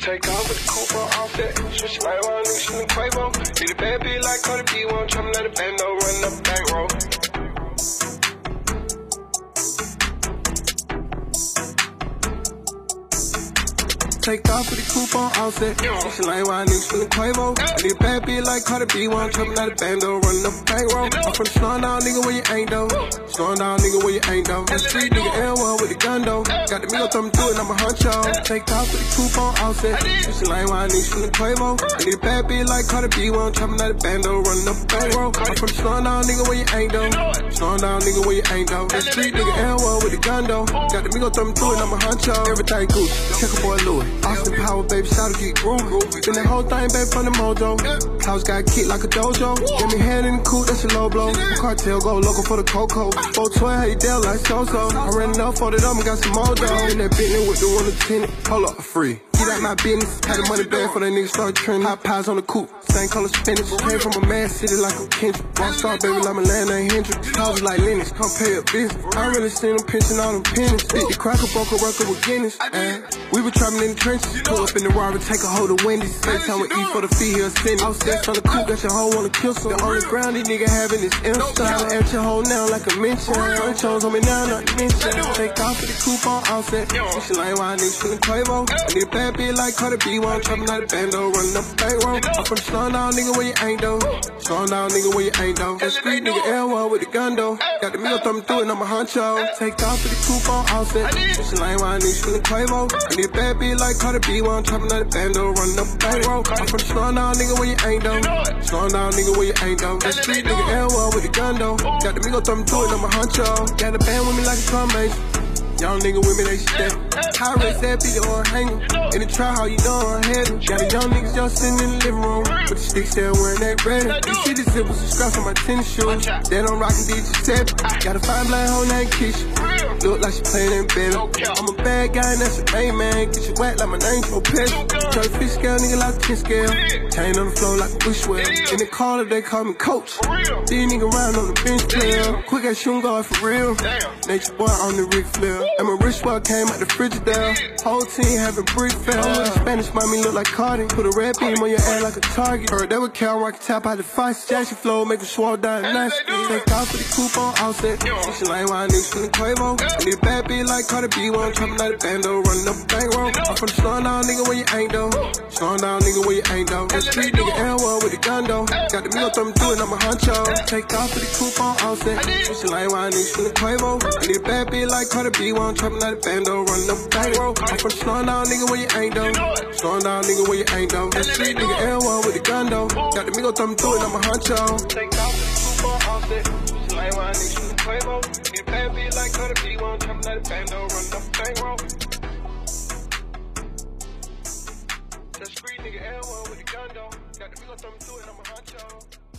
Take off with the coupe on offset. Switch my one, nigga, she Quavo. Need a bad bitch like Cardi B, won't try me let a bando run up back Take off with the coupe on offset. She like why niggas feeling Quavo. I need a bad bitch like Cardi B, one trouble not a bando, running up back row. I'm from the slowing down nigga where you ain't though. Slowing down nigga where you ain't though. That street nigga L1 with the gun though. Got the meal thumbing through it, I'm a huncho. Take off with the coupe on offset. She like why niggas feeling Quavo. I need a bad bitch like Cardi B, one trouble not a bando, running up back row. I'm from the slowing down nigga where you ain't though. Slowing down nigga where you ain't though. That street nigga L1 with though. Got the meal thumbing through it, I'm a huncho. Everything Gucci. Check a boy Louis. Austin Power, baby, shout to get groovy. Been that whole thing, baby, from the mojo. House got kicked like a dojo. Get me head in the coupe, that's a low blow. Cartel go local for the cocoa. 412, hey, Dell like so-so. I ran up, folded up, and got some mojo. In that Bentley with the one lieutenant. Hold up, free. Get out my business. Had the money bag for that nigga start trending. Hot pies on the coupe. Same color spinach. Came from a mad city like a Kendrick. Rockstar, baby, like my land ain't Hendrix. Houses like Lennox, come pay a business. I really seen them pinching all them pennies. The cracker, broke a record with Guinness. And we were trapping in the trenches. Pull up in the Rari, take a hold of Wendy's. Same time we eat for the fee here, send it. Outstairs on the coupe, got your hoe wanna kill some. The only ground these nigga having is Insta. At your hoe now like a mention. Chose on me now, not mention. Take off with the coupe on offset. She like why niggas feeling Quavo. I need a bad bitch like Cardi B, trapping like a bando, up back row. I'm from the slowing down nigga where you ain't though. Slowing down nigga where you ain't though. That street nigga L1 with the gun though. Got the meal thumbing through it, I'm a huncho. Take off with the coupe on offset. She like why niggas feeling Quavo. I need a bad bitch like Cardi B, trapping like a bando, up back row. I'm from the slowing down nigga where you ain't though. Slowing down nigga where you ain't though. That street nigga L1 with the gun though. Got the meal thumbing through it, I'm a huncho. Got a band with me like a combination. Young nigga with me, they step. High race that beat on hanger. In the trap, how you know I'm heading. Got a young niggas just sitting in the living room. With the sticks there wearing that ready. You see the zippers and scraps on my tennis shoes. Then I'm rocking DJ7. Got a fine black hoe named Keisha. Look like she playing in bed. I'm a bad guy and that's a man. Get you wet like my name for pet. Try to fish scale, nigga like a 10 scale. Chain on the floor like a bushwell. In the corner, they call me coach. These nigga round on the bench player. Quick ass shooting guard for real. Nature boy on the Ric Flair. And my wrist boy came out the Frigidaire. Whole team having brick fail. The Spanish mommy look like Cardi. Put a red beam on your ass like a target. Heard that would Cal Rock tap out the fight. Jackson flow, make a swallow down nasty. Take off for the coupe on offset. She like why niggas feeling Quavo. I need a bad bitch like Cardi B. One trapping like a bando, running up bank roll. I'm from the slowing down nigga where you ain't though. Slowing down nigga where you ain't though. That street nigga L1 with the gun though. Got the meal thumbing through it, I'm a huncho. Take off for the coupe on offset. She like why niggas feeling Quavo. I need a bad bitch like Cardi B. One trapping like a bando, running up bank roll. I'm from the slowing down nigga where you ain't though. Slowing down nigga where you ain't though. That street nigga L1 with the gun though. Got the meal thumbing through it, I'm a huncho. Take off for the coupe on offset. She like why niggas feeling Quavo. Need a bad bitch like Cardi B. One trapping like a bando, running up bank roll. That street nigga L1 with the gun though. Got the meal thumbing through it, I'm a huncho.